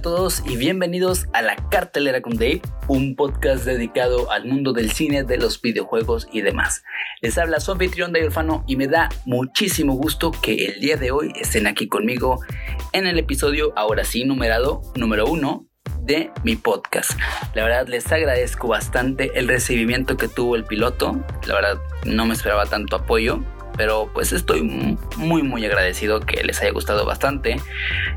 todos y bienvenidos a La Cartelera con Dave, un podcast dedicado al mundo del cine, de los videojuegos y demás. Les habla su anfitrión Dave Alfano y me da muchísimo gusto que el día de hoy estén aquí conmigo en el episodio, ahora sí numerado, número uno de mi podcast. La verdad les agradezco bastante el recibimiento que tuvo el piloto. La verdad no me esperaba tanto apoyo pero pues estoy muy muy agradecido que les haya gustado bastante.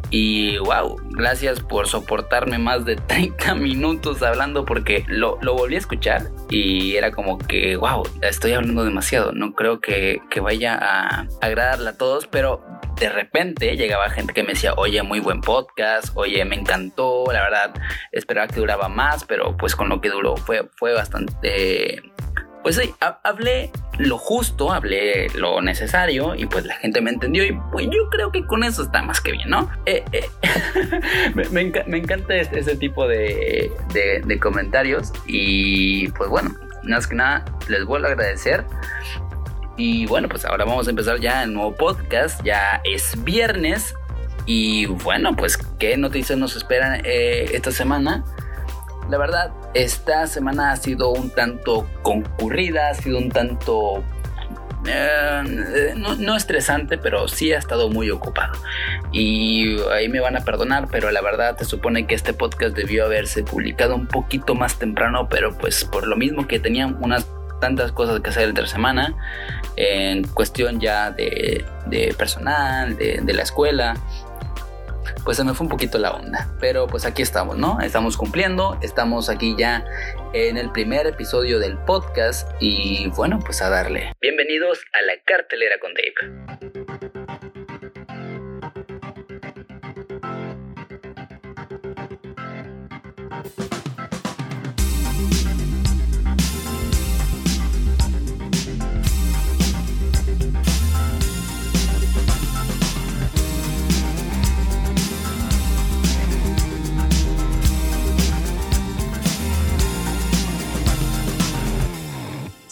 Y wow, gracias por soportarme más de 30 minutos hablando porque lo, lo volví a escuchar y era como que wow, estoy hablando demasiado, no creo que, que vaya a agradarle a todos, pero de repente llegaba gente que me decía, oye, muy buen podcast, oye, me encantó, la verdad, esperaba que duraba más, pero pues con lo que duró fue, fue bastante pues sí, hablé lo justo, hablé lo necesario y pues la gente me entendió y pues yo creo que con eso está más que bien, ¿no? Eh, eh, me, encanta este, ese, tipo de, de, comentarios y pues bueno, más que nada les vuelvo a agradecer. Y bueno, pues ahora vamos a empezar ya el nuevo podcast, ya es viernes y bueno, pues qué noticias nos esperan eh, esta semana. La verdad, esta semana ha sido un tanto concurrida, ha sido un tanto eh, no, estresante, pero sí ha estado muy ocupado. Y ahí me van a perdonar, pero la verdad te supone que este podcast debió haberse publicado un poquito más temprano, pero pues por lo mismo que tenían unas tantas cosas que hacer entre semana, en cuestión ya de, personal, de la escuela, pues se me fue un poquito la onda. Pero pues aquí estamos, ¿no? Estamos cumpliendo, estamos aquí ya en el primer episodio del podcast y bueno, pues a darle. Bienvenidos a la cartelera con Dave.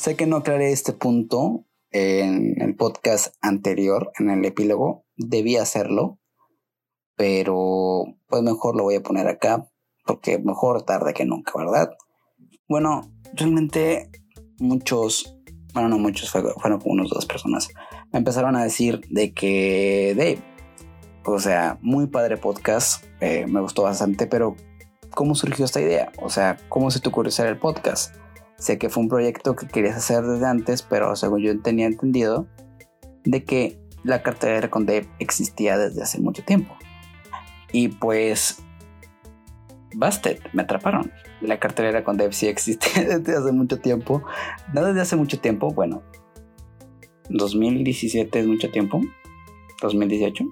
Sé que no aclaré este punto en el podcast anterior, en el epílogo. Debí hacerlo, pero pues mejor lo voy a poner acá, porque mejor tarde que nunca, ¿verdad? Bueno, realmente muchos, bueno, no muchos, fueron como unos dos personas, me empezaron a decir de que, Dave, o sea, muy padre podcast, eh, me gustó bastante, pero ¿cómo surgió esta idea? O sea, ¿cómo se te ocurrió hacer el podcast? Sé que fue un proyecto que querías hacer desde antes, pero según yo tenía entendido, de que la cartera con Dave existía desde hace mucho tiempo. Y pues, Busted, me atraparon. La cartera con Dave sí existe desde hace mucho tiempo. No desde hace mucho tiempo, bueno, 2017 es mucho tiempo. 2018.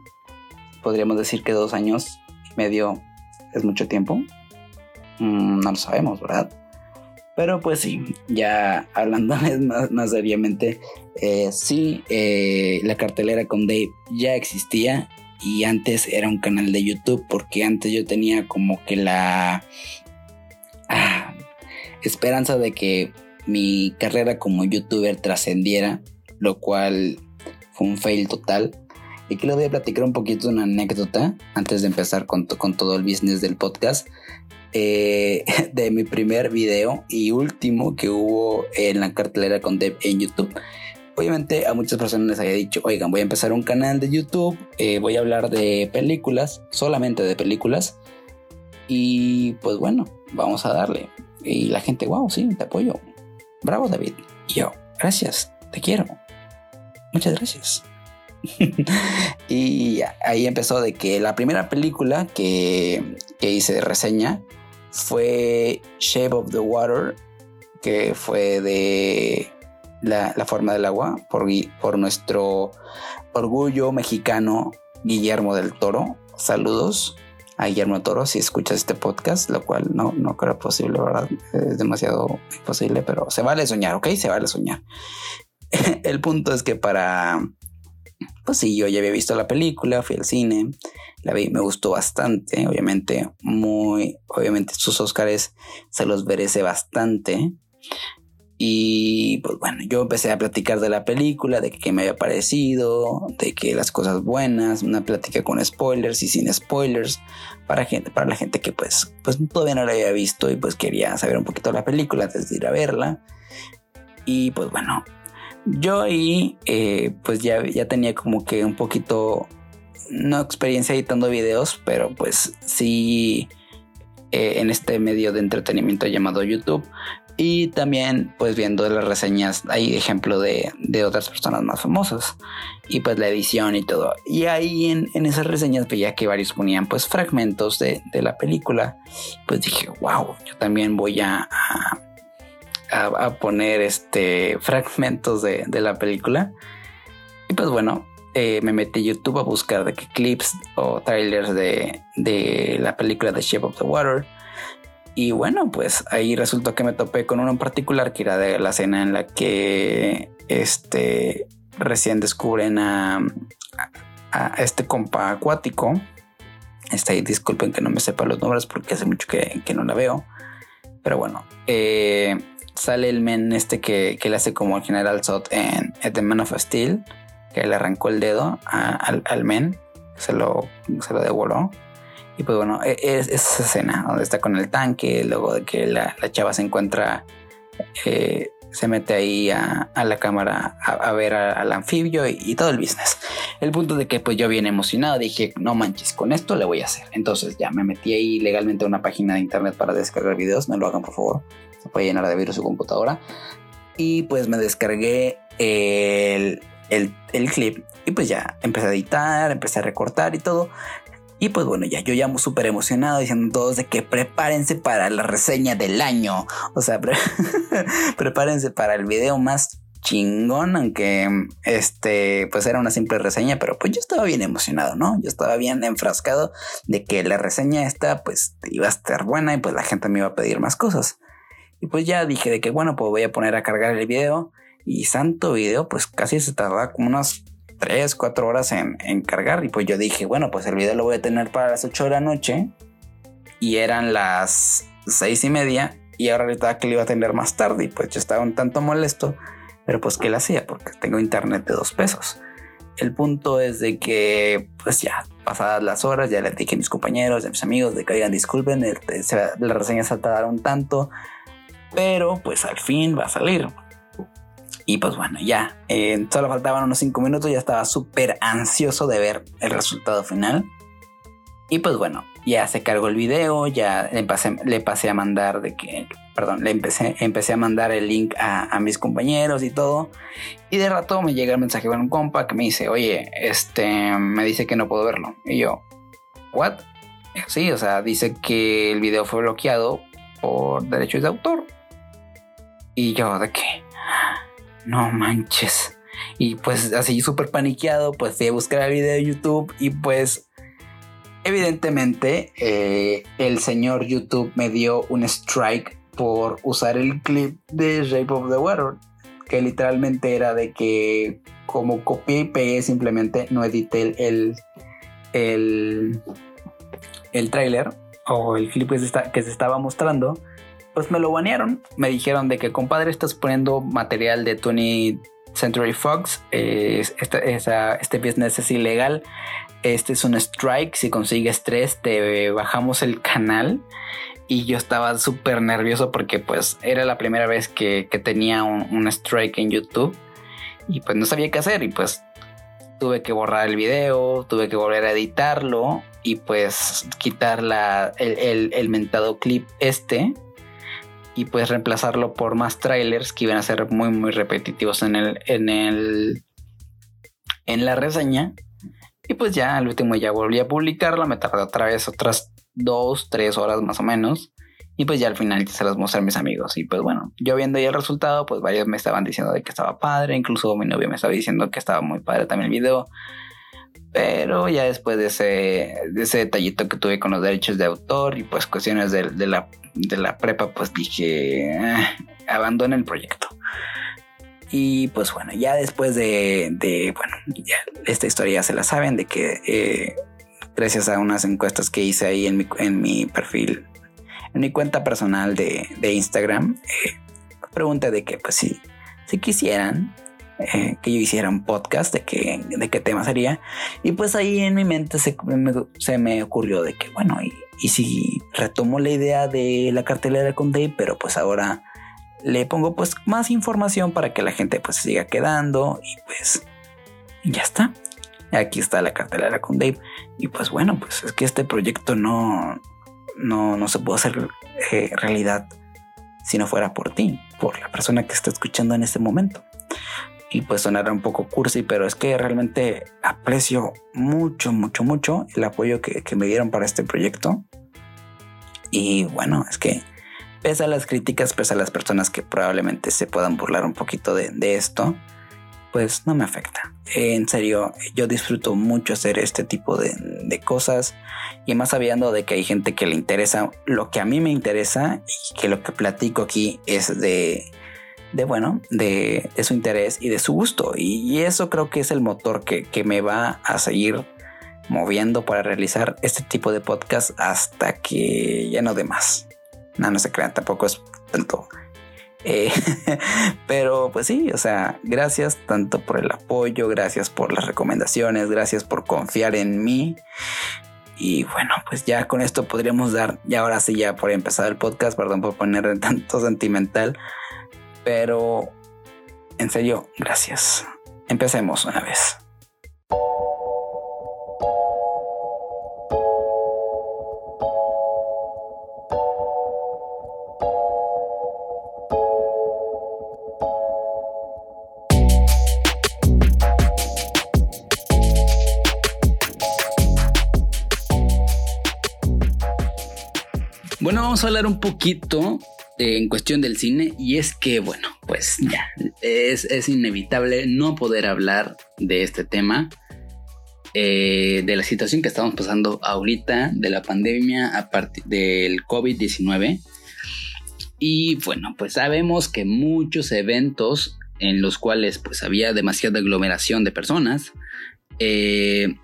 Podríamos decir que dos años y medio es mucho tiempo. Mm, no lo sabemos, ¿verdad? Pero pues sí, ya hablando más, más seriamente, eh, sí, eh, la cartelera con Dave ya existía y antes era un canal de YouTube porque antes yo tenía como que la ah, esperanza de que mi carrera como youtuber trascendiera, lo cual fue un fail total. Y que les voy a platicar un poquito una anécdota antes de empezar con todo el business del podcast. Eh, de mi primer video y último que hubo en la cartelera con Dev en YouTube. Obviamente a muchas personas les había dicho, oigan, voy a empezar un canal de YouTube, eh, voy a hablar de películas, solamente de películas. Y pues bueno, vamos a darle. Y la gente, wow, sí, te apoyo. Bravo David. Y yo, gracias, te quiero. Muchas gracias. y ahí empezó de que la primera película que, que hice de reseña fue Shape of the Water, que fue de la, forma del agua, por, por nuestro orgullo mexicano Guillermo del Toro. Saludos a Guillermo Toro si escuchas este podcast, lo cual no, no creo posible, ¿verdad? Es demasiado imposible, pero se vale soñar, ¿ok? Se vale soñar. El punto es que para pues sí, yo ya había visto la película, fui al cine, la vi, me gustó bastante, obviamente, muy, obviamente sus Óscares se los merece bastante. Y pues bueno, yo empecé a platicar de la película, de qué me había parecido, de que las cosas buenas, una plática con spoilers y sin spoilers para gente, para la gente que pues, pues todavía no la había visto y pues quería saber un poquito de la película antes de ir a verla. Y pues bueno, yo ahí eh, pues ya, ya tenía como que un poquito, no experiencia editando videos, pero pues sí eh, en este medio de entretenimiento llamado YouTube. Y también pues viendo las reseñas hay ejemplo de, de, otras personas más famosas y pues la edición y todo. Y ahí en, en esas reseñas veía que varios ponían pues fragmentos de, de, la película. Pues dije, wow, yo también voy a, a, a poner este fragmentos de, de, la película. Y pues bueno, eh, me metí a YouTube a buscar de qué clips o trailers de, de la película The Shape of the Water. Y bueno, pues ahí resultó que me topé con uno en particular que era de la escena en la que este recién descubren a, a, este compa acuático. Está ahí, disculpen que no me sepa los nombres porque hace mucho que, que no la veo. Pero bueno, eh, sale el men este que, que, le hace como el General Zod en, The Man of Steel que le arrancó el dedo al, al, men, se lo, se lo devoló. Y pues bueno, e, es, es, esa escena donde está con el tanque, luego de que la, la chava se encuentra, eh, se mete ahí a, la cámara a, ver al anfibio y, y, todo el business. El punto de que pues yo bien emocionado dije, no manches, con esto le voy a hacer. Entonces ya me metí ahí legalmente a una página de internet para descargar videos, no lo hagan por favor, se puede llenar de virus su computadora. Y pues me descargué el, el, el, clip y pues ya empecé a editar, empecé a recortar y todo. Y pues bueno, ya yo ya súper emocionado diciendo todos de que prepárense para la reseña del año. O sea, pre prepárense para el video más chingón, aunque este pues era una simple reseña, pero pues yo estaba bien emocionado, ¿no? Yo estaba bien enfrascado de que la reseña esta pues iba a estar buena y pues la gente me iba a pedir más cosas. Y pues ya dije de que bueno, pues voy a poner a cargar el video y santo video, pues casi se tardaba como unas 3, 4 horas en, en, cargar. Y pues yo dije, bueno, pues el video lo voy a tener para las 8 de la noche. Y eran las 6 y media. Y ahora ahorita que lo iba a tener más tarde. Y pues yo estaba un tanto molesto. Pero pues ¿qué le hacía? Porque tengo internet de 2 pesos. El punto es de que, pues ya, pasadas las horas, ya le dije a mis compañeros, a mis amigos, de que oigan, disculpen, el, la reseña se tardaron tanto, pero pues al fin va a salir. Y pues bueno, ya, eh, solo faltaban unos 5 minutos, ya estaba súper ansioso de ver el resultado final. Y pues bueno, ya se cargó el video, ya le pasé, le pasé a mandar de que, perdón, le empecé, empecé a mandar el link a, a, mis compañeros y todo. Y de rato me llega el mensaje de un compa que me dice, oye, este, me dice que no puedo verlo. Y yo, ¿what? Sí, o sea, dice que el video fue bloqueado por derechos de autor. Y yo, ¿de qué? no manches. Y pues así súper paniqueado, pues fui a buscar el video de YouTube y pues evidentemente eh, el señor YouTube me dio un strike por usar el clip de Shape of the Water, que literalmente era de que como copié y pegué simplemente no edité el, el, el, el trailer o el clip que se, está, que se estaba mostrando pues me lo banearon. Me dijeron de que, compadre, estás poniendo material de 20 Century Fox. Eh, esa, este business es ilegal. Este es un strike. Si consigues tres, te bajamos el canal. Y yo estaba súper nervioso porque pues era la primera vez que, que tenía un, un, strike en YouTube. Y pues no sabía qué hacer. Y pues tuve que borrar el video, tuve que volver a editarlo. Y pues quitar la, el, el, el mentado clip este y pues reemplazarlo por más trailers que iban a ser muy muy repetitivos en el en el en la reseña. Y pues ya al último ya volví a publicarla me tardé otra vez otras dos tres horas más o menos. Y pues ya al final se las mostré a mis amigos. Y pues bueno yo viendo ya el resultado pues varios me estaban diciendo de que estaba padre. Incluso mi novio me estaba diciendo que estaba muy padre también el video. Pero ya después de ese, de ese detallito que tuve con los derechos de autor y pues cuestiones de, de la de la prepa, pues dije, ah, abandona el proyecto. Y pues bueno, ya después de, de bueno, ya esta historia ya se la saben, de que eh, gracias a unas encuestas que hice ahí en mi, en mi perfil, en mi cuenta personal de, de Instagram, eh, pregunté de que, pues si, si quisieran eh, que yo hiciera un podcast, de, que, de qué tema sería. Y pues ahí en mi mente se me, se me ocurrió de que, bueno, y, y, si retomo la idea de la cartelera con Dave, pero pues ahora le pongo pues más información para que la gente pues siga quedando y pues ya está. Aquí está la cartelera con Dave. Y pues bueno, pues es que este proyecto no, no, no se puede hacer eh, realidad si no fuera por ti, por la persona que está escuchando en este momento. Y pues sonará un poco cursi, pero es que realmente aprecio mucho, mucho, mucho el apoyo que, que me dieron para este proyecto. Y bueno, es que pese a las críticas, pese a las personas que probablemente se puedan burlar un poquito de, de esto, pues no me afecta. En serio, yo disfruto mucho hacer este tipo de, de, cosas y más sabiendo de que hay gente que le interesa lo que a mí me interesa y que lo que platico aquí es de, de bueno, de, su interés y de su gusto. Y, eso creo que es el motor que, que me va a seguir moviendo para realizar este tipo de podcast hasta que ya no de más. No, no se crean, tampoco es tanto eh, pero pues sí, o sea, gracias tanto por el apoyo, gracias por las recomendaciones, gracias por confiar en mí. Y bueno, pues ya con esto podríamos dar, ya ahora sí, ya por empezar el podcast, perdón por poner tanto sentimental, pero en serio, gracias. Empecemos una vez. vamos a hablar un poquito en cuestión del cine y es que, bueno, pues ya, es, inevitable no poder hablar de este tema, eh, de la situación que estamos pasando ahorita, de la pandemia a partir del COVID-19. Y bueno, pues sabemos que muchos eventos en los cuales pues había demasiada aglomeración de personas, eh,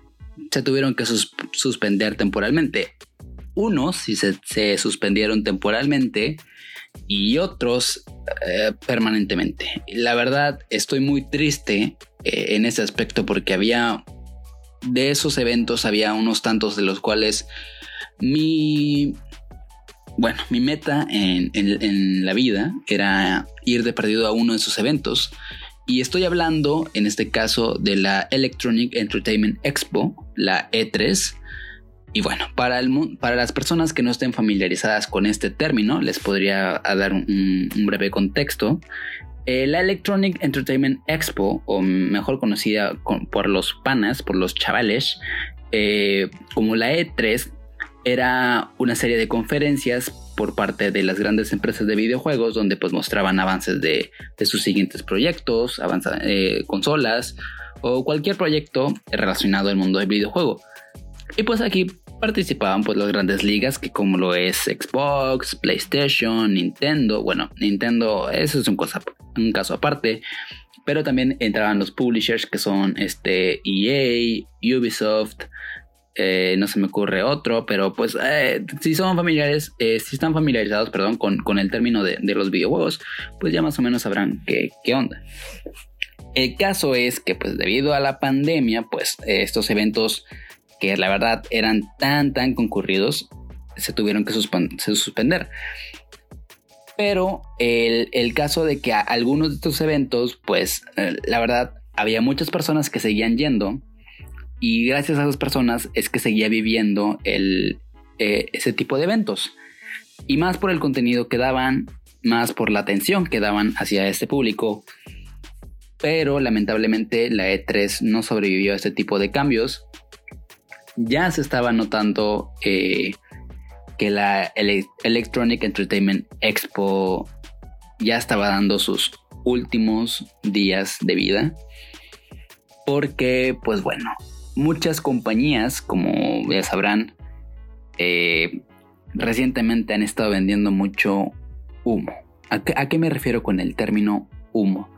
se tuvieron que suspender temporalmente unos sí se, suspendieron temporalmente y otros eh, permanentemente. La verdad, estoy muy triste eh, en ese aspecto porque había de esos eventos, había unos tantos de los cuales mi, bueno, mi meta en, en la vida era ir de perdido a uno de esos eventos. Y estoy hablando, en este caso, de la Electronic Entertainment Expo, la E3, y bueno, para, el, para las personas que no estén familiarizadas con este término, les podría dar un, breve contexto. Eh, la Electronic Entertainment Expo, o mejor conocida por los panas, por los chavales, eh, como la E3, era una serie de conferencias por parte de las grandes empresas de videojuegos donde pues mostraban avances de, sus siguientes proyectos, eh, consolas o cualquier proyecto relacionado al mundo del videojuego. Y pues aquí participaban pues las grandes ligas que como lo es Xbox, PlayStation, Nintendo, bueno, Nintendo, eso es un, cosa, un caso aparte, pero también entraban los publishers que son este EA, Ubisoft, eh, no se me ocurre otro, pero pues eh, si son familiares, eh, si están familiarizados, perdón, con, con el término de, de, los videojuegos, pues ya más o menos sabrán qué, qué onda. El caso es que pues debido a la pandemia, pues estos eventos que la verdad eran tan, tan concurridos, se tuvieron que suspender. Pero el, caso de que algunos de estos eventos, pues eh, la verdad, había muchas personas que seguían yendo y gracias a esas personas es que seguía viviendo el, eh, ese tipo de eventos. Y más por el contenido que daban, más por la atención que daban hacia este público. Pero lamentablemente la E3 no sobrevivió a este tipo de cambios ya se estaba notando eh, que la Electronic Entertainment Expo ya estaba dando sus últimos días de vida. Porque, pues bueno, muchas compañías, como ya sabrán, eh, recientemente han estado vendiendo mucho humo. ¿A qué me refiero con el término humo?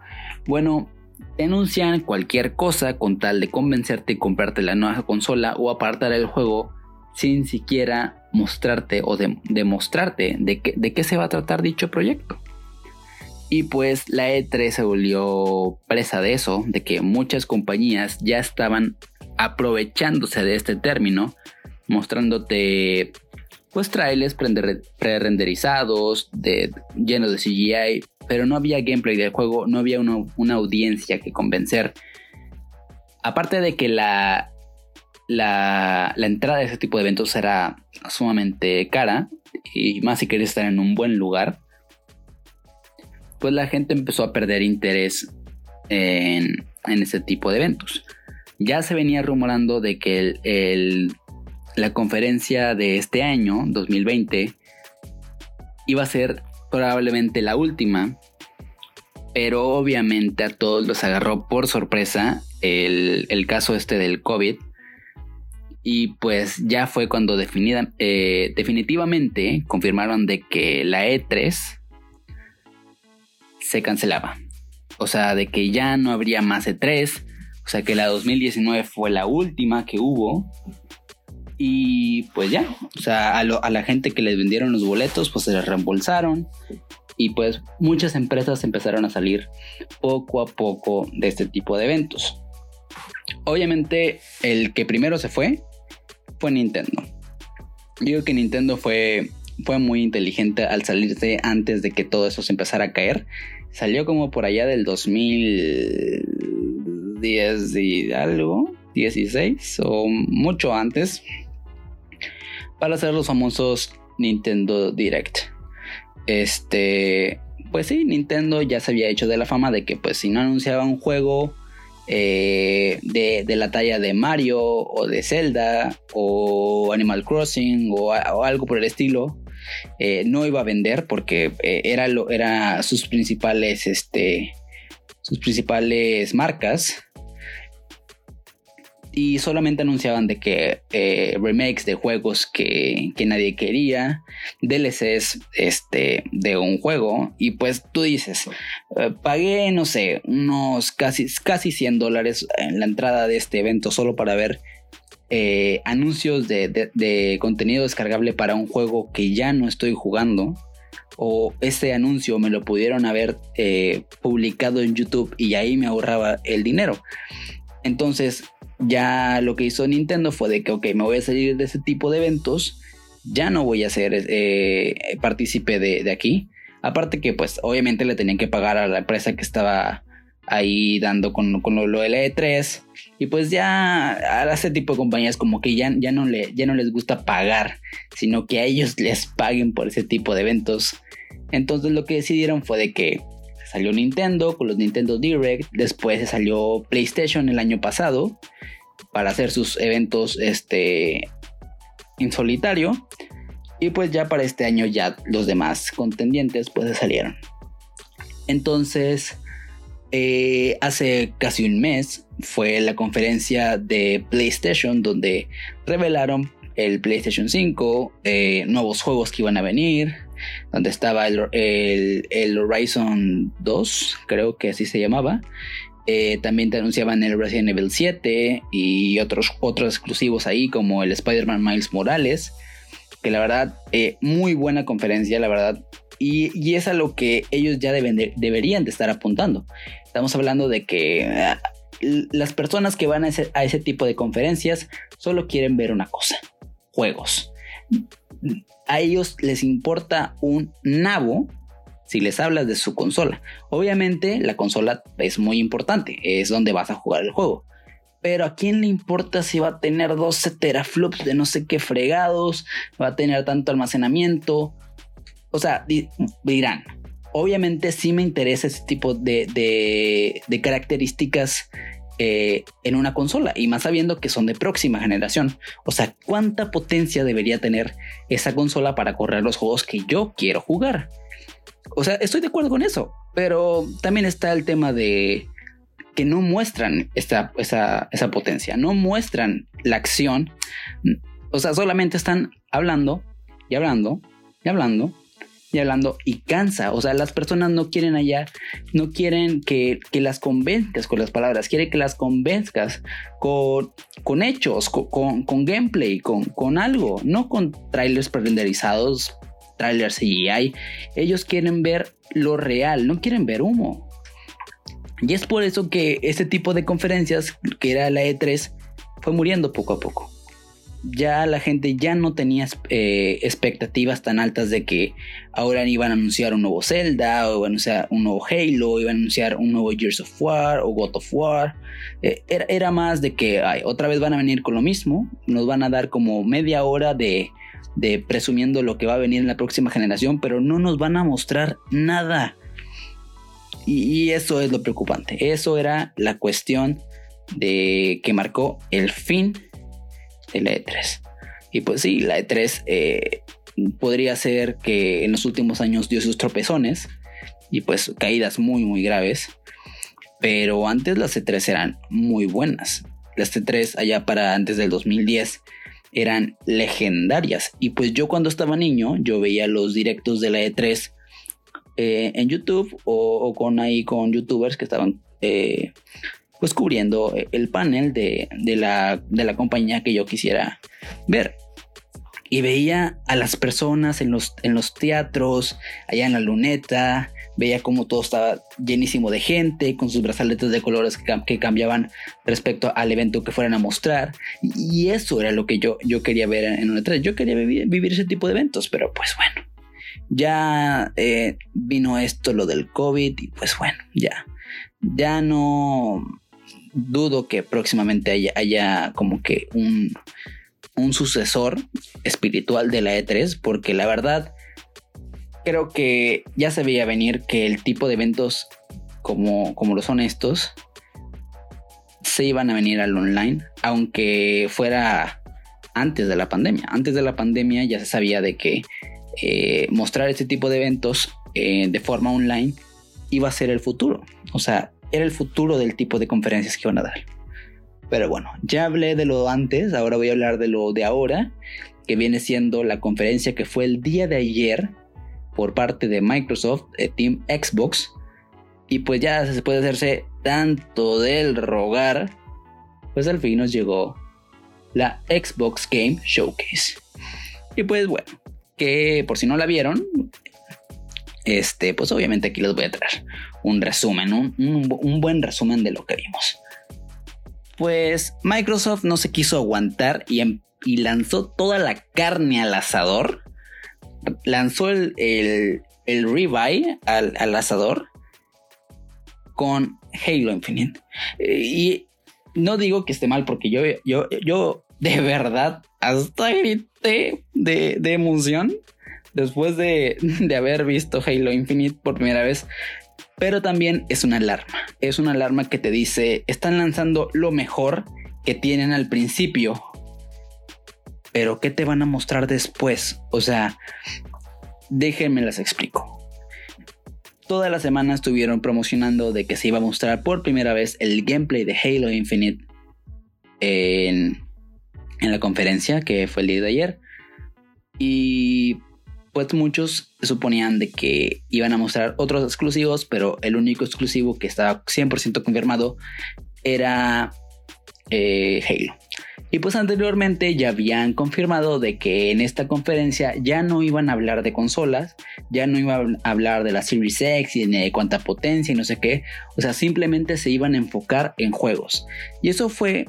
Bueno, Denuncian cualquier cosa con tal de convencerte y comprarte la nueva consola o apartar el juego sin siquiera mostrarte o demostrarte de, de qué se va a tratar dicho proyecto. Y pues la E3 se volvió presa de eso, de que muchas compañías ya estaban aprovechándose de este término, mostrándote pues trailers pre-renderizados, de, llenos de CGI, pero no había gameplay del juego, no había una, audiencia que convencer. Aparte de que la, la, la, entrada de ese tipo de eventos era sumamente cara, y más si querías estar en un buen lugar, pues la gente empezó a perder interés en, en ese tipo de eventos. Ya se venía rumorando de que el, la conferencia de este año, 2020, iba a ser probablemente la última, pero obviamente a todos los agarró por sorpresa el, caso este del COVID. Y pues ya fue cuando eh, definitivamente confirmaron de que la E3 se cancelaba. O sea, de que ya no habría más E3. O sea, que la 2019 fue la última que hubo. Y pues ya, o sea, a, la gente que les vendieron los boletos, pues se les reembolsaron. Y pues muchas empresas empezaron a salir poco a poco de este tipo de eventos. Obviamente, el que primero se fue fue Nintendo. Yo digo que Nintendo fue, fue muy inteligente al salirse antes de que todo eso se empezara a caer. Salió como por allá del 2010 y algo, 16 o mucho antes para hacer los famosos Nintendo Direct. Este, pues sí, Nintendo ya se había hecho de la fama de que pues si no anunciaba un juego eh, de, la talla de Mario o de Zelda o Animal Crossing o, algo por el estilo, eh, no iba a vender porque eh, era, lo, era sus principales, este, sus principales marcas y solamente anunciaban de que eh, remakes de juegos que, nadie quería, DLCs este, de un juego y pues tú dices, eh, pagué no sé, unos casi, casi 100 dólares en la entrada de este evento solo para ver eh, anuncios de, contenido descargable para un juego que ya no estoy jugando o este anuncio me lo pudieron haber publicado en YouTube y ahí me ahorraba el dinero. Entonces, ya lo que hizo Nintendo fue de que, ok, me voy a salir de ese tipo de eventos, ya no voy a ser eh, partícipe de, aquí. Aparte que pues obviamente le tenían que pagar a la empresa que estaba ahí dando con, lo, del E3 y pues ya a ese tipo de compañías como que ya, ya, no le, ya no les gusta pagar, sino que a ellos les paguen por ese tipo de eventos. Entonces lo que decidieron fue de que salió Nintendo con los Nintendo Direct, después se salió PlayStation el año pasado para hacer sus eventos este, en solitario. Y pues ya para este año ya los demás contendientes pues salieron. Entonces, eh, hace casi un mes fue la conferencia de PlayStation donde revelaron el PlayStation 5, eh, nuevos juegos que iban a venir, donde estaba el, Horizon 2, creo que así se llamaba. Eh, también te anunciaban el Resident Evil 7 y otros, otros exclusivos ahí como el Spider-Man Miles Morales. Que la verdad, eh, muy buena conferencia, la verdad. Y, es a lo que ellos ya deben deberían de estar apuntando. Estamos hablando de que ah, las personas que van a a ese tipo de conferencias solo quieren ver una cosa, juegos a ellos les importa un nabo si les hablas de su consola. Obviamente la consola es muy importante, es donde vas a jugar el juego. Pero a quién le importa si va a tener 12 teraflops de no sé qué fregados, va a tener tanto almacenamiento. O sea, dirán, obviamente sí me interesa ese tipo de, características eh, en una consola y más sabiendo que son de próxima generación. O sea, ¿cuánta potencia debería tener esa consola para correr los juegos que yo quiero jugar? O sea, estoy de acuerdo con eso, pero también está el tema de que no muestran esa, esa potencia, no muestran la acción. O sea, solamente están hablando y hablando y hablando y hablando y cansa. O sea, las personas no quieren allá, no quieren que, las convenzcas con las palabras, quieren que las convenzcas con, con hechos, con, con, gameplay, con, con, algo, no con trailers prenderizados trailers CGI. Ellos quieren ver lo real, no quieren ver humo. Y es por eso que este tipo de conferencias, que era la E3, fue muriendo poco a poco ya la gente ya no tenía eh, expectativas tan altas de que ahora iban a anunciar un nuevo Zelda, o iban a anunciar un nuevo Halo, iban a anunciar un nuevo Gears of War o God of War. Eh, era, más de que ay, otra vez van a venir con lo mismo, nos van a dar como media hora de, de presumiendo lo que va a venir en la próxima generación, pero no nos van a mostrar nada. Y, y eso es lo preocupante. Eso era la cuestión de que marcó el fin la E3. Y pues sí, la E3 eh, podría ser que en los últimos años dio sus tropezones y pues caídas muy muy graves. Pero antes las E3 eran muy buenas. Las E3 allá para antes del 2010 eran legendarias. Y pues yo cuando estaba niño, yo veía los directos de la E3 eh, en YouTube o, con ahí con youtubers que estaban eh, pues cubriendo el panel de, la, compañía que yo quisiera ver. Y veía a las personas en los, en los teatros, allá en la luneta, veía como todo estaba llenísimo de gente, con sus brazaletes de colores que, cambiaban respecto al evento que fueran a mostrar. Y eso era lo que yo, yo quería ver en una 3. Yo quería vivir, ese tipo de eventos, pero pues bueno, ya eh, vino esto, lo del COVID, y pues bueno, ya, ya no, dudo que próximamente haya, como que un, un sucesor espiritual de la E3, porque la verdad creo que ya se veía venir que el tipo de eventos como, como lo son estos se iban a venir al online, aunque fuera antes de la pandemia. Antes de la pandemia ya se sabía de que eh, mostrar este tipo de eventos eh, de forma online iba a ser el futuro. O sea, era el futuro del tipo de conferencias que iban a dar. Pero bueno, ya hablé de lo antes, ahora voy a hablar de lo de ahora, que viene siendo la conferencia que fue el día de ayer por parte de Microsoft, eh, Team Xbox. Y pues ya se puede hacerse tanto del rogar, pues al fin nos llegó la Xbox Game Showcase. Y pues bueno, que por si no la vieron, este, pues obviamente aquí les voy a traer un resumen, un, buen resumen de lo que vimos. Pues Microsoft no se quiso aguantar y, em, lanzó toda la carne al asador. Lanzó el, el, el al, asador con Halo Infinite. y no digo que esté mal porque yo, yo, yo de verdad hasta grité de emoción después de, haber visto Halo Infinite por primera vez. Pero también es una alarma. Es una alarma que te dice, están lanzando lo mejor que tienen al principio. Pero ¿qué te van a mostrar después? O sea, déjenme las explico. Toda la semana estuvieron promocionando de que se iba a mostrar por primera vez el gameplay de Halo Infinite en, en la conferencia que fue el día de ayer. Y pues muchos suponían de que iban a mostrar otros exclusivos, pero el único exclusivo que estaba 100% confirmado era eh, Halo. Y pues anteriormente ya habían confirmado de que en esta conferencia ya no iban a hablar de consolas, ya no iban a hablar de la Series X y de cuánta potencia y no sé qué, o sea, simplemente se iban a enfocar en juegos. Y eso fue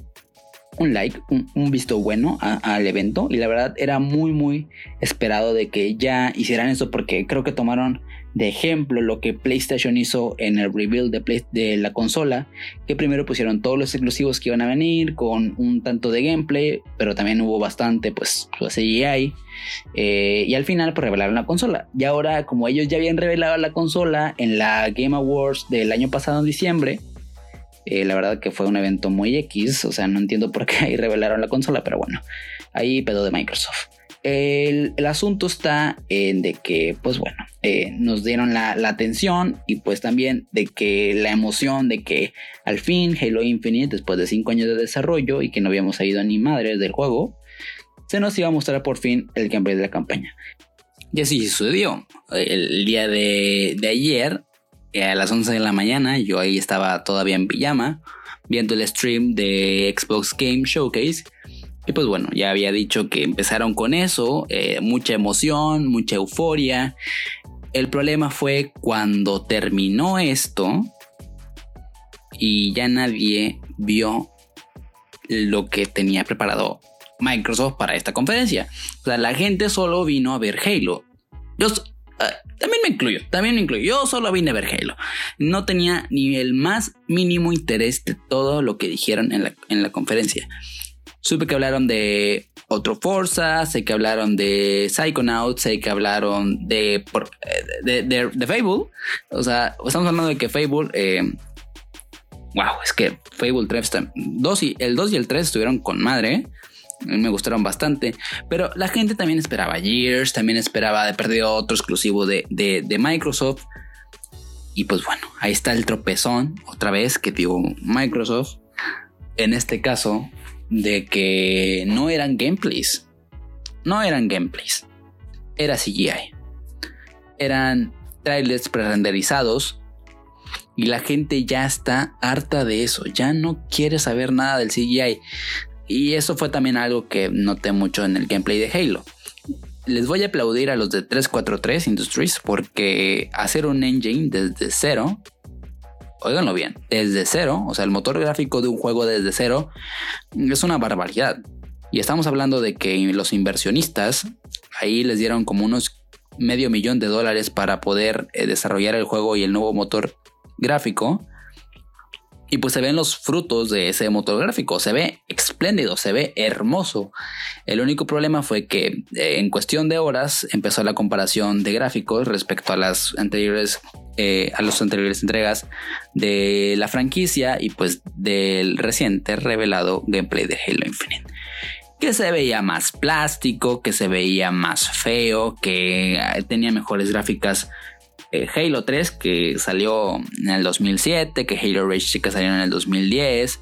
un like, un, visto bueno al evento y la verdad era muy muy esperado de que ya hicieran eso porque creo que tomaron de ejemplo lo que PlayStation hizo en el reveal de, la consola, que primero pusieron todos los exclusivos que iban a venir con un tanto de gameplay, pero también hubo bastante pues, pues CGI eh, y al final pues revelaron la consola. Y ahora como ellos ya habían revelado la consola en la Game Awards del año pasado en diciembre, eh, la verdad que fue un evento muy X, o sea, no entiendo por qué ahí revelaron la consola, pero bueno, ahí pedo de Microsoft. El, asunto está en de que, pues bueno, eh, nos dieron la, atención y pues también de que la emoción de que al fin Halo Infinite, después de 5 años de desarrollo y que no habíamos ido ni madres del juego, se nos iba a mostrar por fin el gameplay de la campaña. Y así sucedió. El día de, de ayer a las 11 de la mañana, yo ahí estaba todavía en pijama, viendo el stream de Xbox Game Showcase. Y pues bueno, ya había dicho que empezaron con eso, eh, mucha emoción, mucha euforia. El problema fue cuando terminó esto y ya nadie vio lo que tenía preparado Microsoft para esta conferencia. O sea, la gente solo vino a ver Halo. Yo ah, también me incluyo, también me incluyo. Yo solo vine a ver Halo. No tenía ni el más mínimo interés de todo lo que dijeron en la, en la conferencia. Supe que hablaron de otro Forza, sé que hablaron de Psychonauts, sé que hablaron de, de, de, Fable. O sea, estamos hablando de que Fable eh, wow, es que Fable 3, 2 y, el 2 y el 3 estuvieron con madre. Me gustaron bastante. Pero la gente también esperaba Gears, también esperaba de perder otro exclusivo de, Microsoft. Y pues bueno, ahí está el tropezón, otra vez, que dio Microsoft. En este caso, de que no eran gameplays. No eran gameplays. Era CGI. Eran trailers pre-renderizados y la gente ya está harta de eso, ya no quiere saber nada del CGI. Y eso fue también algo que noté mucho en el gameplay de Halo. Les voy a aplaudir a los de 343 Industries porque hacer un engine desde cero, oiganlo bien, desde cero, o sea, el motor gráfico de un juego desde cero, es una barbaridad. Y estamos hablando de que los inversionistas ahí les dieron como unos medio millón de dólares para poder eh, desarrollar el juego y el nuevo motor gráfico. Y pues se ven los frutos de ese motor gráfico. Se ve espléndido, se ve hermoso. El único problema fue que eh, en cuestión de horas empezó la comparación de gráficos respecto a las anteriores, eh, a las anteriores entregas de la franquicia y pues del reciente revelado gameplay de Halo Infinite que se veía más plástico, que se veía más feo, que eh, tenía mejores gráficas eh, Halo 3 que salió en el 2007, que Halo Reach que salió en el 2010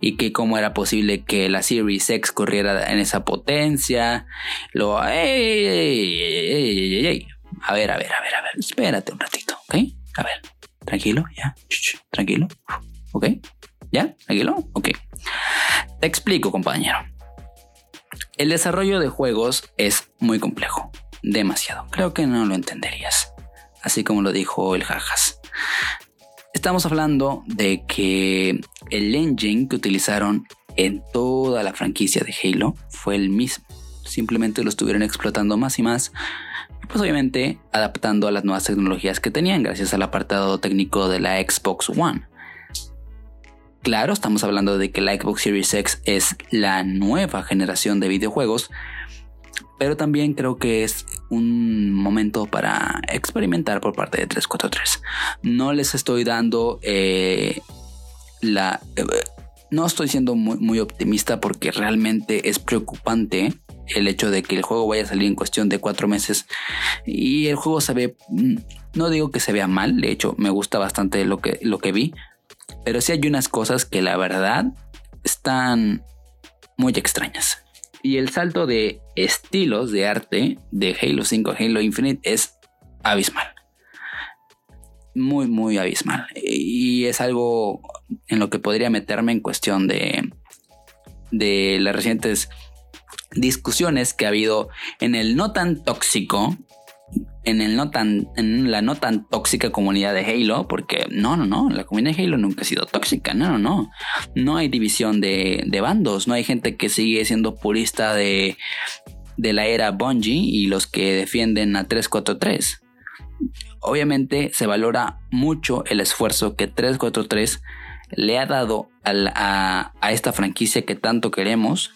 y que cómo era posible que la Series X corriera en esa potencia. Lo, a ver, a ver, a ver, a ver, espérate un ratito, ¿ok? A ver, tranquilo, ya, tranquilo, ¿ok? ¿Ya? ¿Tranquilo? Ok. Te explico, compañero. El desarrollo de juegos es muy complejo, demasiado. Creo que no lo entenderías así como lo dijo el Jajas. Estamos hablando de que el engine que utilizaron en toda la franquicia de Halo fue el mismo. Simplemente lo estuvieron explotando más y más. Pues obviamente adaptando a las nuevas tecnologías que tenían gracias al apartado técnico de la Xbox One. Claro, estamos hablando de que la Xbox Series X es la nueva generación de videojuegos, pero también creo que es un momento para experimentar por parte de 343. No les estoy dando eh, la... Eh, no estoy siendo muy, muy optimista porque realmente es preocupante el hecho de que el juego vaya a salir en cuestión de cuatro meses y el juego se ve, mm, no digo que se vea mal, de hecho me gusta bastante lo que, lo que vi, pero sí hay unas cosas que la verdad están muy extrañas. Y el salto de estilos de arte de Halo 5 a Halo Infinite es abismal. Muy, muy abismal. Y es algo en lo que podría meterme en cuestión de, de las recientes discusiones que ha habido en el no tan tóxico en el no tan, en la no tan tóxica comunidad de Halo, porque no, no, no, la comunidad de Halo nunca ha sido tóxica, no, no, no. No hay división de, de bandos, no hay gente que sigue siendo purista de, de la era Bungie y los que defienden a 343. Obviamente se valora mucho el esfuerzo que 343 le ha dado a, a esta franquicia que tanto queremos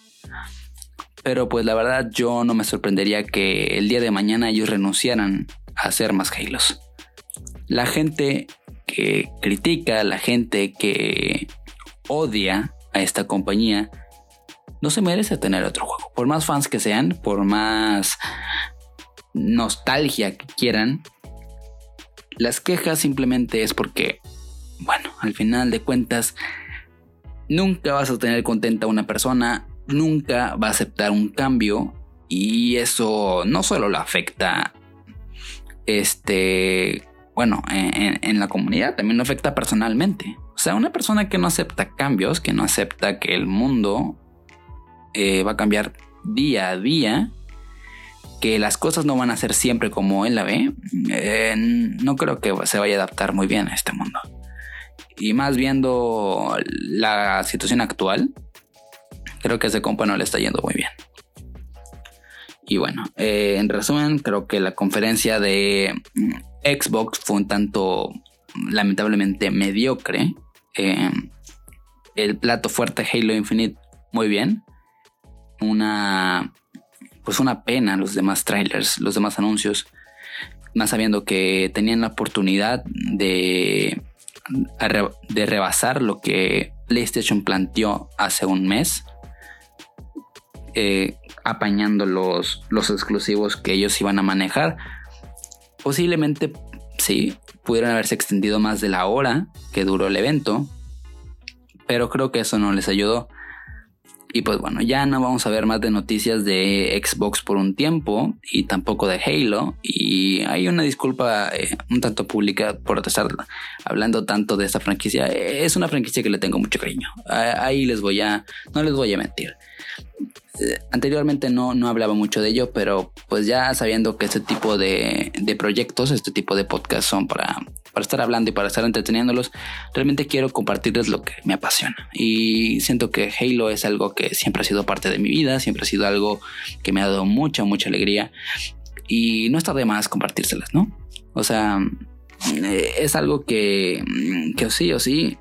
pero pues la verdad yo no me sorprendería que el día de mañana ellos renunciaran a hacer más Halos. La gente que critica, la gente que odia a esta compañía, no se merece tener otro juego. Por más fans que sean, por más nostalgia que quieran, las quejas simplemente es porque, bueno, al final de cuentas, nunca vas a tener contenta a una persona nunca va a aceptar un cambio y eso no solo lo afecta este bueno en, la comunidad también lo afecta personalmente o sea una persona que no acepta cambios que no acepta que el mundo eh, va a cambiar día a día, que las cosas no van a ser siempre como él la ve, eh, no creo que se vaya a adaptar muy bien a este mundo. Y más viendo la situación actual, creo que ese compa no le está yendo muy bien. Y bueno, eh, en resumen, creo que la conferencia de mm, Xbox fue un tanto lamentablemente mediocre. Eh, el plato fuerte Halo Infinite, muy bien. Una, pues una pena los demás trailers, los demás anuncios. Más sabiendo que tenían la oportunidad de, de rebasar lo que PlayStation planteó hace un mes. Eh, apañando los, los exclusivos que ellos iban a manejar. Posiblemente sí, pudieron haberse extendido más de la hora que duró el evento, pero creo que eso no les ayudó. Y pues bueno, ya no vamos a ver más de noticias de Xbox por un tiempo y tampoco de Halo. Y hay una disculpa eh, un tanto pública por estar hablando tanto de esta franquicia. Es una franquicia que le tengo mucho cariño. Ahí les voy a, no les voy a mentir. Anteriormente no, no hablaba mucho de ello, pero pues ya sabiendo que este tipo de, de proyectos, este tipo de podcasts son para, para estar hablando y para estar entreteniéndolos, realmente quiero compartirles lo que me apasiona. Y siento que Halo es algo que siempre ha sido parte de mi vida, siempre ha sido algo que me ha dado mucha, mucha alegría. Y no está de más compartírselas, ¿no? O sea, eh, es algo que, que sí o sí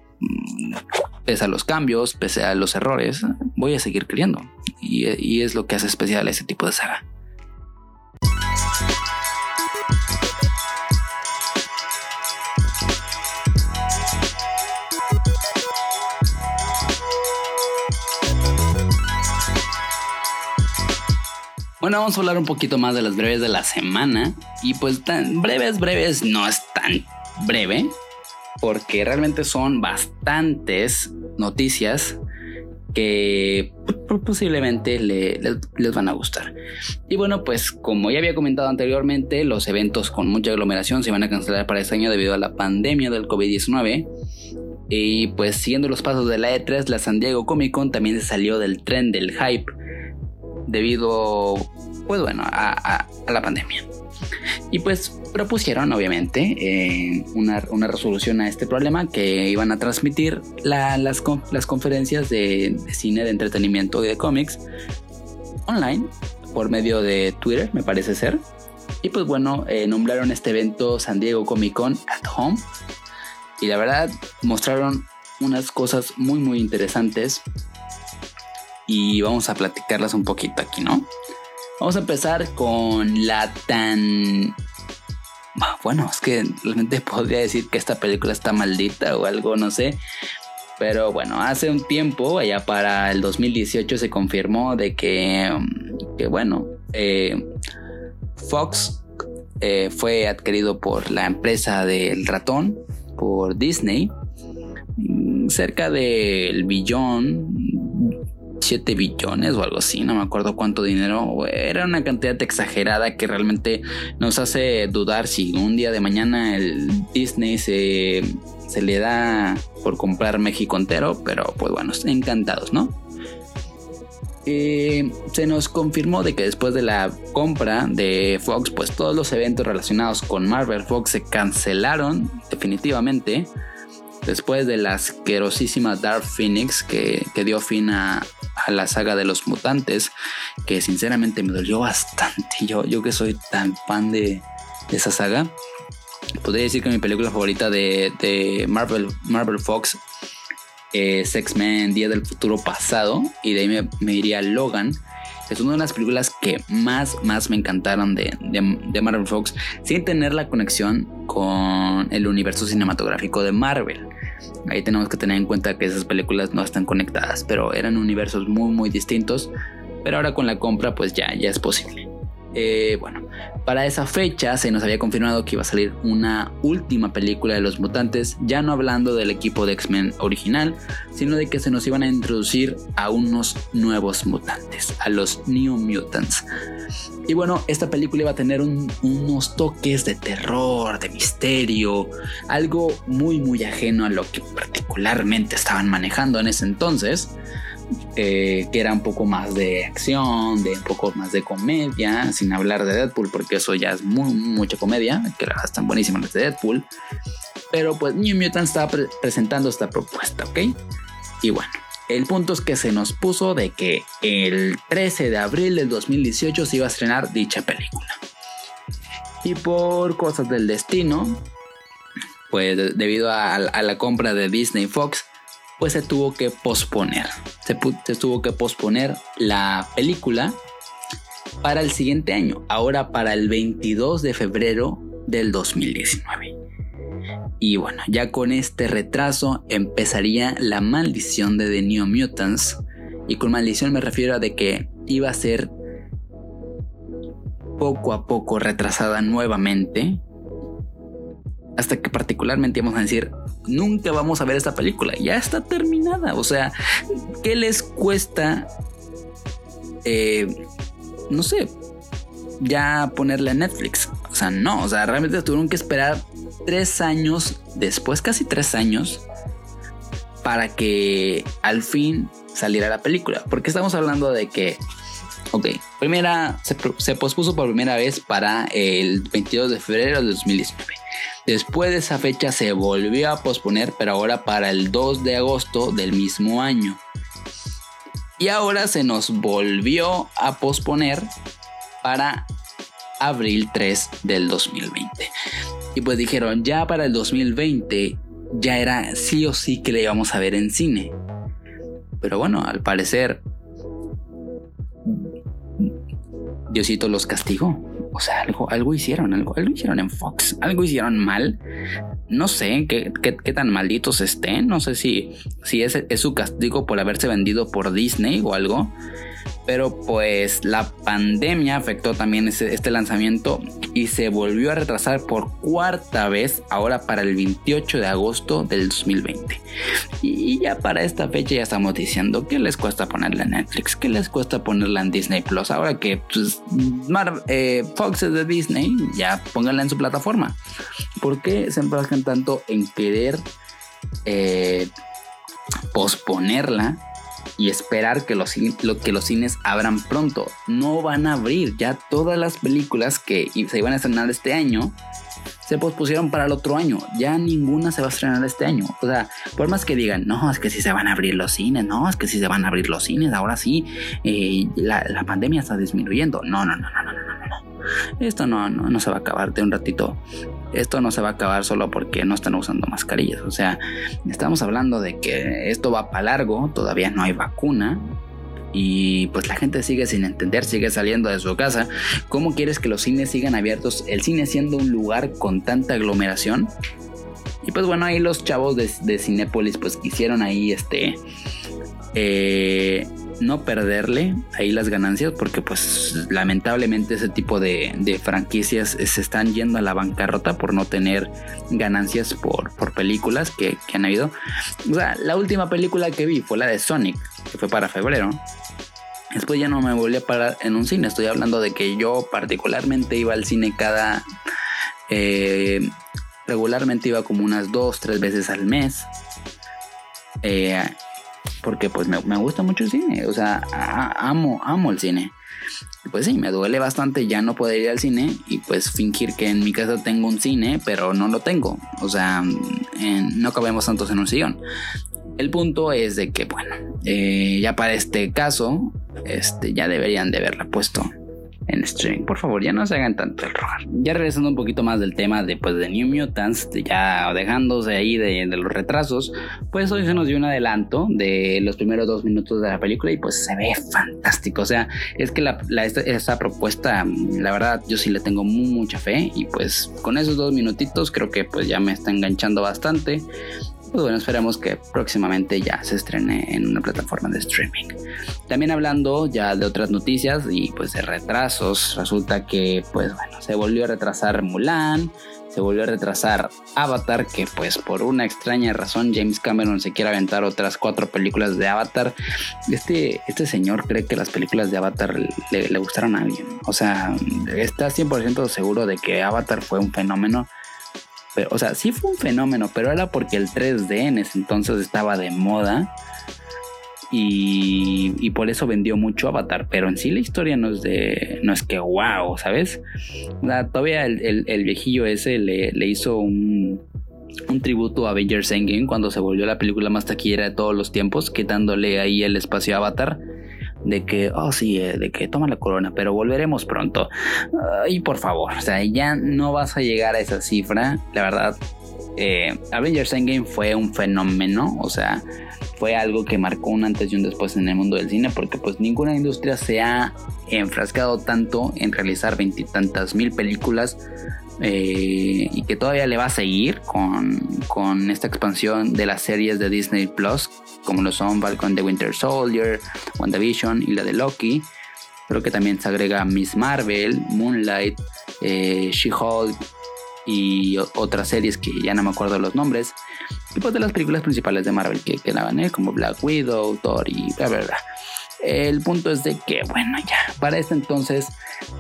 pese a los cambios, pese a los errores, voy a seguir creyendo. Y, es lo que hace especial a ese tipo de saga. Bueno, vamos a hablar un poquito más de las breves de la semana. Y pues tan breves, breves, no es tan breve. Porque realmente son bastantes noticias que posiblemente les van a gustar. Y bueno, pues como ya había comentado anteriormente, los eventos con mucha aglomeración se van a cancelar para este año debido a la pandemia del COVID-19. Y pues siguiendo los pasos de la E3, la San Diego Comic Con también se salió del tren del hype debido, pues bueno, a la pandemia. Y pues propusieron, obviamente, eh, una, resolución a este problema que iban a transmitir las, las, conferencias de, cine, de entretenimiento y de cómics online por medio de Twitter, me parece ser. Y pues bueno, eh, nombraron este evento San Diego Comic Con at Home. Y la verdad, mostraron unas cosas muy, muy interesantes. Y vamos a platicarlas un poquito aquí, ¿no? Vamos a empezar con la tan... Bueno, es que realmente podría decir que esta película está maldita o algo, no sé. Pero bueno, hace un tiempo, allá para el 2018, se confirmó de que, que bueno, eh, Fox eh, fue adquirido por la empresa del ratón, por Disney, cerca del billón 7 billones o algo así, no me acuerdo cuánto dinero, era una cantidad exagerada que realmente nos hace dudar si un día de mañana el Disney se, se le da por comprar México entero, pero pues bueno, encantados, ¿no? Eh, se nos confirmó de que después de la compra de Fox, pues todos los eventos relacionados con Marvel Fox se cancelaron definitivamente después de la asquerosísima Dark Phoenix que, dio fin a, la saga de los mutantes, que sinceramente me dolió bastante. Yo, yo que soy tan fan de, esa saga, podría decir que mi película favorita de, Marvel, Marvel Fox es X-Men Día del Futuro Pasado, y de ahí me, me iría Logan es una de las películas que más, más me encantaron de, de, Marvel Fox, sin tener la conexión con el universo cinematográfico de Marvel. Ahí tenemos que tener en cuenta que esas películas no están conectadas, pero eran universos muy, muy distintos. Pero ahora con la compra, pues ya, ya es posible. Eh, bueno, para esa fecha se nos había confirmado que iba a salir una última película de los mutantes, ya no hablando del equipo de X-Men original, sino de que se nos iban a introducir a unos nuevos mutantes, a los New Mutants. Y bueno, esta película iba a tener unos toques de terror, de misterio, algo muy muy ajeno a lo que particularmente estaban manejando en ese entonces. Eh, que era un poco más de acción, de un poco más de comedia, sin hablar de Deadpool, porque eso ya es muy, mucha comedia, que están buenísimas las de Deadpool. Pero pues New Mutants estaba presentando esta propuesta, ¿ok? Y bueno, el punto es que se nos puso de que el 13 de abril del 2018 se iba a estrenar dicha película. Y por cosas del destino, pues debido a, la compra de Disney Fox, pues se tuvo que posponer. Se, tuvo que posponer la película para el siguiente año, ahora para el 22 de febrero del 2019. Y bueno, ya con este retraso empezaría la maldición de The New Mutants. Y con maldición me refiero a de que iba a ser poco a poco retrasada nuevamente hasta que particularmente vamos a decir, nunca vamos a ver esta película, ya está terminada. O sea, ¿qué les cuesta, eh, no sé, ya ponerle a Netflix? O sea, no, o sea, realmente tuvieron que esperar tres años después, casi tres años, para que al fin saliera la película. Porque estamos hablando de que Ok, primera, se, pospuso por primera vez para el 22 de febrero de 2019. Después de esa fecha se volvió a posponer, pero ahora para el 2 de agosto del mismo año. Y ahora se nos volvió a posponer para abril 3 del 2020. Y pues dijeron, ya para el 2020 ya era sí o sí que le íbamos a ver en cine. Pero bueno, al parecer Diosito los castigó. O sea, algo, algo hicieron, algo, algo hicieron en Fox, algo hicieron mal. No sé qué, qué, tan malditos estén. No sé si, si es, es su castigo por haberse vendido por Disney o algo pero pues la pandemia afectó también este lanzamiento y se volvió a retrasar por cuarta vez ahora para el 28 de agosto del 2020. Y ya para esta fecha ya estamos diciendo que les cuesta ponerla en Netflix, que les cuesta ponerla en Disney Plus. Ahora que pues, eh, Fox es de Disney, ya pónganla en su plataforma. ¿Por qué se enfrascan tanto en querer eh, posponerla y esperar que los, que los cines abran pronto. No van a abrir. Ya todas las películas que se iban a estrenar este año se pospusieron para el otro año. Ya ninguna se va a estrenar este año. O sea, por más que digan, no, es que sí se van a abrir los cines, no, es que sí se van a abrir los cines, ahora sí, eh, la, la, pandemia está disminuyendo. No, no, no, no, no, no, no. Esto no, no, no se va a acabar de un ratito esto no se va a acabar solo porque no están usando mascarillas. O sea, estamos hablando de que esto va para largo, todavía no hay vacuna. Y pues la gente sigue sin entender, sigue saliendo de su casa. ¿Cómo quieres que los cines sigan abiertos? El cine siendo un lugar con tanta aglomeración. Y pues bueno, ahí los chavos de, de Cinépolis pues quisieron ahí este... Eh, no perderle ahí las ganancias porque pues lamentablemente ese tipo de, franquicias se están yendo a la bancarrota por no tener ganancias por, por películas que, han habido. O sea, la última película que vi fue la de Sonic, que fue para febrero. Después ya no me volví a parar en un cine. Estoy hablando de que yo particularmente iba al cine cada... Eh, regularmente iba como unas dos, tres veces al mes. Eh, porque pues me, gusta mucho el cine, o sea, amo, amo el cine. Pues sí, me duele bastante ya no poder ir al cine y pues fingir que en mi casa tengo un cine, pero no lo tengo. O sea, no cabemos tantos en un sillón. El punto es de que, bueno, eh, ya para este caso, este, ya deberían de haberla puesto en streaming. Por favor, ya no se hagan tanto el rogar. Ya regresando un poquito más del tema de, pues, de New Mutants, ya dejándose ahí de, los retrasos, pues hoy se nos dio un adelanto de los primeros dos minutos de la película y pues se ve fantástico. O sea, es que la, esta, propuesta, la verdad, yo sí le tengo mucha fe y pues con esos dos minutitos creo que pues ya me está enganchando bastante pues bueno, esperamos que próximamente ya se estrene en una plataforma de streaming. También hablando ya de otras noticias y pues de retrasos, resulta que pues bueno, se volvió a retrasar Mulan, se volvió a retrasar Avatar, que pues por una extraña razón James Cameron se quiere aventar otras cuatro películas de Avatar. Este, este señor cree que las películas de Avatar le, le gustaron a alguien. O sea, está 100% seguro de que Avatar fue un fenómeno o sea, sí fue un fenómeno, pero era porque el 3D en ese entonces estaba de moda. y, por eso vendió mucho Avatar, pero en sí la historia no es de, no es que wow, ¿sabes? todavía el, viejillo ese le, le hizo un, un tributo a Avengers Endgame cuando se volvió la película más taquillera de todos los tiempos, quitándole ahí el espacio a Avatar de que, oh sí, eh, de que toma la corona, pero volveremos pronto. y por favor, o sea, ya no vas a llegar a esa cifra, la verdad. Eh, Avengers Endgame fue un fenómeno, o sea, fue algo que marcó un antes y un después en el mundo del cine, porque pues ninguna industria se ha enfrascado tanto en realizar veintitantas mil películas eh, y que todavía le va a seguir con, con, esta expansión de las series de Disney Plus, como lo son Falcon the Winter Soldier, WandaVision y la de Loki. Creo que también se agrega Miss Marvel, Moonlight, eh, She-Hulk y otras series que ya no me acuerdo los nombres. Y pues de las películas principales de Marvel que quedaban, ¿eh? como Black Widow, Thor y bla bla bla. El punto es de que, bueno, ya, para este entonces,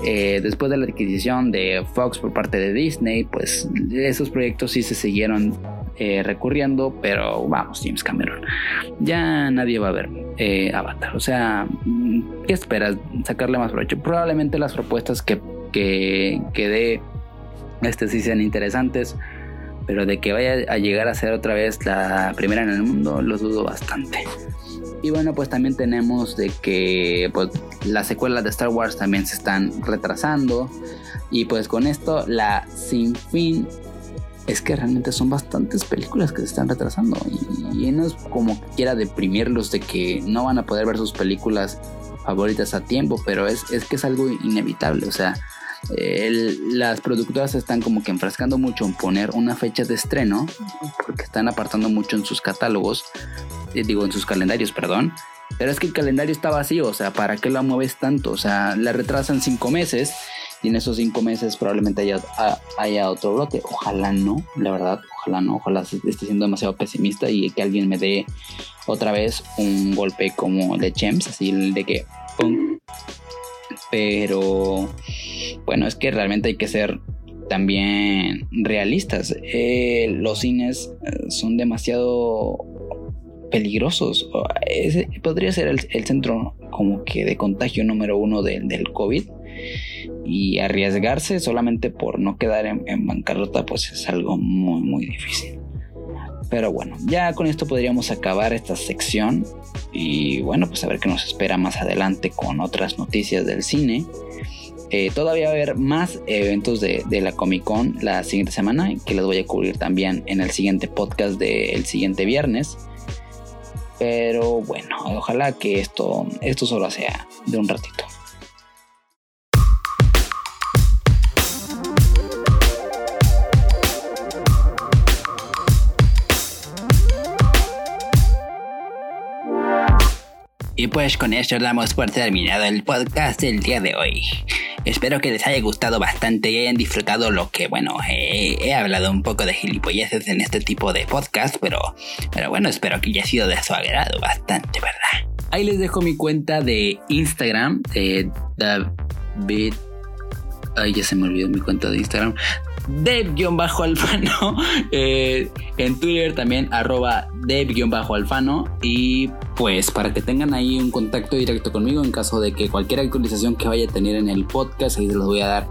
eh, después de la adquisición de Fox por parte de Disney, pues esos proyectos sí se siguieron eh, recurriendo, pero vamos, James Cameron, ya nadie va a ver eh, Avatar. O sea, ¿qué esperas? Sacarle más provecho. Probablemente las propuestas que, que, que dé este sí sean interesantes, pero de que vaya a llegar a ser otra vez la primera en el mundo, los dudo bastante. Y bueno, pues también tenemos de que pues, las secuelas de Star Wars también se están retrasando. Y pues con esto, la sin fin es que realmente son bastantes películas que se están retrasando. Y, no es como quiera deprimirlos de que no van a poder ver sus películas favoritas a tiempo, pero es, es que es algo inevitable. O sea, las productoras están como que enfrascando mucho en poner una fecha de estreno, porque están apartando mucho en sus catálogos eh, digo, en sus calendarios, perdón. Pero es que el calendario está vacío, o sea, ¿para qué lo mueves tanto? O sea, la retrasan cinco meses y en esos cinco meses probablemente haya, haya otro brote. Ojalá no, la verdad, ojalá no, ojalá esté siendo demasiado pesimista y que alguien me dé otra vez un golpe como de Chems, así de que... Pero bueno, es que realmente hay que ser también realistas. Eh, los cines eh, son demasiado peligrosos. podría ser el, centro como que de contagio número uno del COVID. Y arriesgarse solamente por no quedar en, bancarrota, pues es algo muy, muy difícil. Pero bueno, ya con esto podríamos acabar esta sección. Y bueno, pues a ver qué nos espera más adelante con otras noticias del cine. Eh, todavía va a haber más eventos de, la Comic Con la siguiente semana que les voy a cubrir también en el siguiente podcast del siguiente viernes. Pero bueno, ojalá que esto, esto solo sea de un ratito. Y pues con esto damos por terminado el podcast del día de hoy. Espero que les haya gustado bastante y hayan disfrutado lo que, bueno, he hablado un poco de gilipolleces en este tipo de podcast, pero, pero bueno, espero que haya sido de su agrado bastante, ¿verdad? Ahí les dejo mi cuenta de Instagram, de David. Ay, ya se me olvidó mi cuenta de Instagram. Dave-alfano. Eh, en Twitter también arroba Dave-alfano. Y pues para que tengan ahí un contacto directo conmigo en caso de que cualquier actualización que vaya a tener en el podcast, ahí se los voy a dar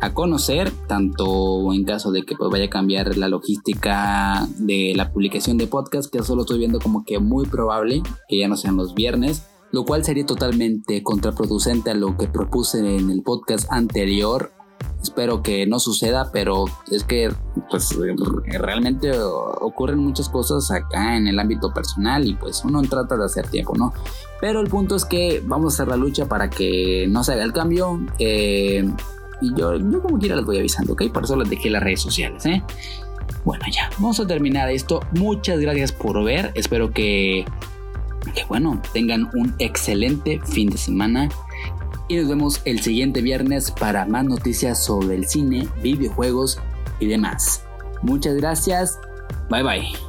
a conocer, tanto en caso de que pues, vaya a cambiar la logística de la publicación de podcast, que solo estoy viendo como que muy probable que ya no sean los viernes, lo cual sería totalmente contraproducente a lo que propuse en el podcast anterior Espero que no suceda, pero es que pues realmente ocurren muchas cosas acá en el ámbito personal y pues uno trata de hacer tiempo, ¿no? Pero el punto es que vamos a hacer la lucha para que no se haga el cambio. Eh, y yo, yo como quiera les voy avisando, ¿ok? Por eso les dejé las redes sociales, ¿eh? Bueno, ya, vamos a terminar esto. Muchas gracias por ver. Espero que, que bueno, tengan un excelente fin de semana y nos vemos el siguiente viernes para más noticias sobre el cine, videojuegos y demás. Muchas gracias. Bye bye.